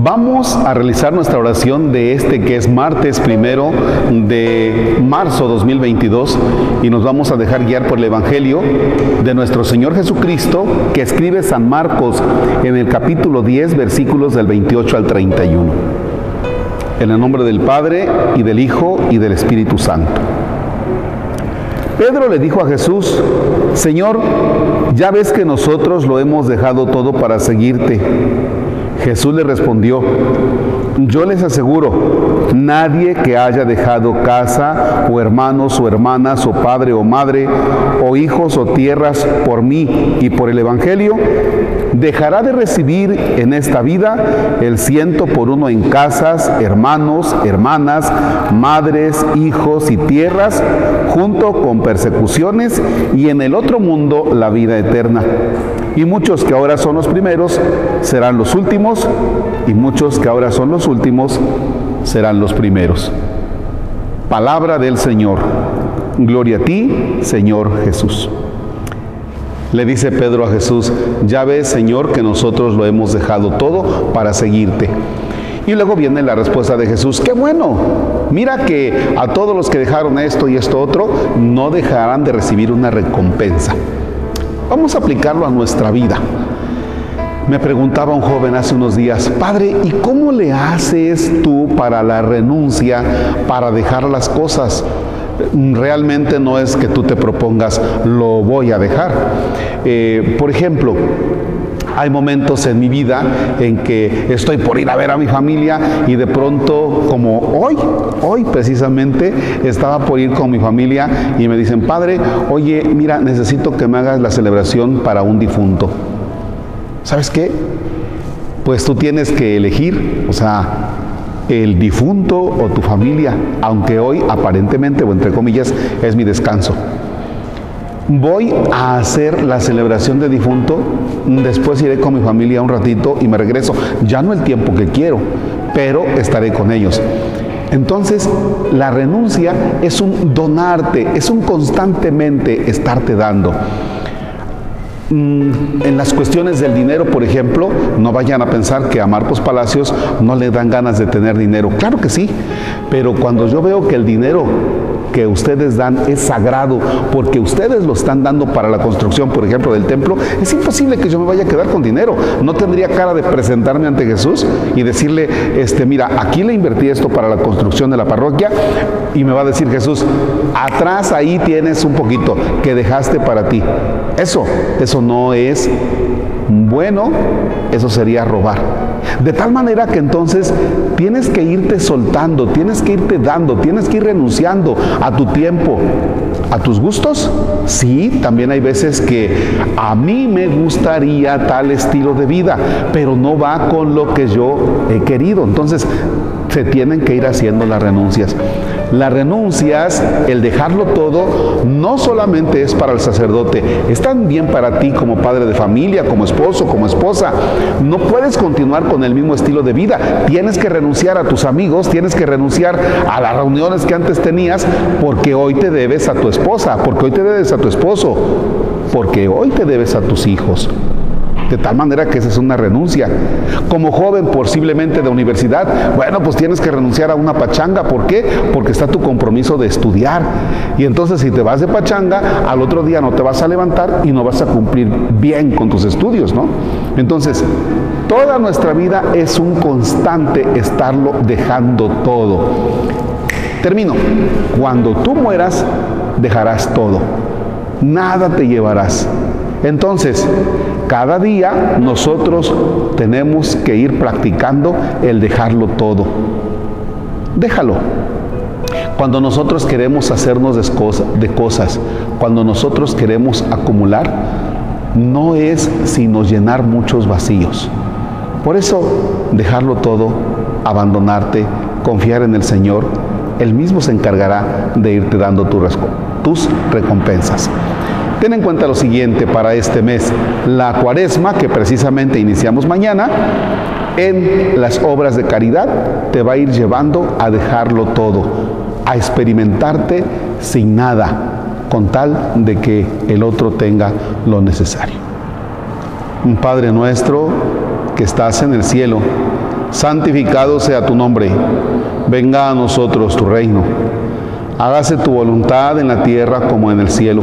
Vamos a realizar nuestra oración de este que es martes primero de marzo 2022 y nos vamos a dejar guiar por el Evangelio de nuestro Señor Jesucristo que escribe San Marcos en el capítulo 10 versículos del 28 al 31. En el nombre del Padre y del Hijo y del Espíritu Santo. Pedro le dijo a Jesús, Señor, ya ves que nosotros lo hemos dejado todo para seguirte. Jesús le respondió, yo les aseguro, nadie que haya dejado casa o hermanos o hermanas o padre o madre o hijos o tierras por mí y por el Evangelio, dejará de recibir en esta vida el ciento por uno en casas, hermanos, hermanas, madres, hijos y tierras, junto con persecuciones y en el otro mundo la vida eterna. Y muchos que ahora son los primeros serán los últimos, y muchos que ahora son los últimos serán los primeros. Palabra del Señor. Gloria a ti, Señor Jesús. Le dice Pedro a Jesús, ya ves, Señor, que nosotros lo hemos dejado todo para seguirte. Y luego viene la respuesta de Jesús, qué bueno, mira que a todos los que dejaron esto y esto otro, no dejarán de recibir una recompensa. Vamos a aplicarlo a nuestra vida. Me preguntaba un joven hace unos días, Padre, ¿y cómo le haces tú para la renuncia, para dejar las cosas? Realmente no es que tú te propongas, lo voy a dejar. Eh, por ejemplo, hay momentos en mi vida en que estoy por ir a ver a mi familia y de pronto, como hoy, hoy precisamente, estaba por ir con mi familia y me dicen, padre, oye, mira, necesito que me hagas la celebración para un difunto. ¿Sabes qué? Pues tú tienes que elegir, o sea, el difunto o tu familia, aunque hoy aparentemente o entre comillas es mi descanso voy a hacer la celebración de difunto, después iré con mi familia un ratito y me regreso. Ya no el tiempo que quiero, pero estaré con ellos. Entonces, la renuncia es un donarte, es un constantemente estarte dando. Mm, en las cuestiones del dinero, por ejemplo, no vayan a pensar que a Marcos Palacios no le dan ganas de tener dinero. Claro que sí, pero cuando yo veo que el dinero que ustedes dan es sagrado, porque ustedes lo están dando para la construcción, por ejemplo, del templo, es imposible que yo me vaya a quedar con dinero. No tendría cara de presentarme ante Jesús y decirle, este, mira, aquí le invertí esto para la construcción de la parroquia y me va a decir Jesús, atrás ahí tienes un poquito que dejaste para ti. Eso, eso no es bueno, eso sería robar. De tal manera que entonces tienes que irte soltando, tienes que irte dando, tienes que ir renunciando a tu tiempo, a tus gustos. Sí, también hay veces que a mí me gustaría tal estilo de vida, pero no va con lo que yo he querido. Entonces tienen que ir haciendo las renuncias. Las renuncias, el dejarlo todo, no solamente es para el sacerdote, es también para ti como padre de familia, como esposo, como esposa. No puedes continuar con el mismo estilo de vida. Tienes que renunciar a tus amigos, tienes que renunciar a las reuniones que antes tenías, porque hoy te debes a tu esposa, porque hoy te debes a tu esposo, porque hoy te debes a tus hijos. De tal manera que esa es una renuncia. Como joven posiblemente de universidad, bueno, pues tienes que renunciar a una pachanga. ¿Por qué? Porque está tu compromiso de estudiar. Y entonces si te vas de pachanga, al otro día no te vas a levantar y no vas a cumplir bien con tus estudios, ¿no? Entonces, toda nuestra vida es un constante estarlo dejando todo. Termino. Cuando tú mueras, dejarás todo. Nada te llevarás. Entonces, cada día nosotros tenemos que ir practicando el dejarlo todo. Déjalo. Cuando nosotros queremos hacernos de cosas, cuando nosotros queremos acumular, no es sino llenar muchos vacíos. Por eso, dejarlo todo, abandonarte, confiar en el Señor, Él mismo se encargará de irte dando tus recompensas. Ten en cuenta lo siguiente para este mes, la cuaresma que precisamente iniciamos mañana, en las obras de caridad te va a ir llevando a dejarlo todo, a experimentarte sin nada, con tal de que el otro tenga lo necesario. Padre nuestro que estás en el cielo, santificado sea tu nombre, venga a nosotros tu reino, hágase tu voluntad en la tierra como en el cielo.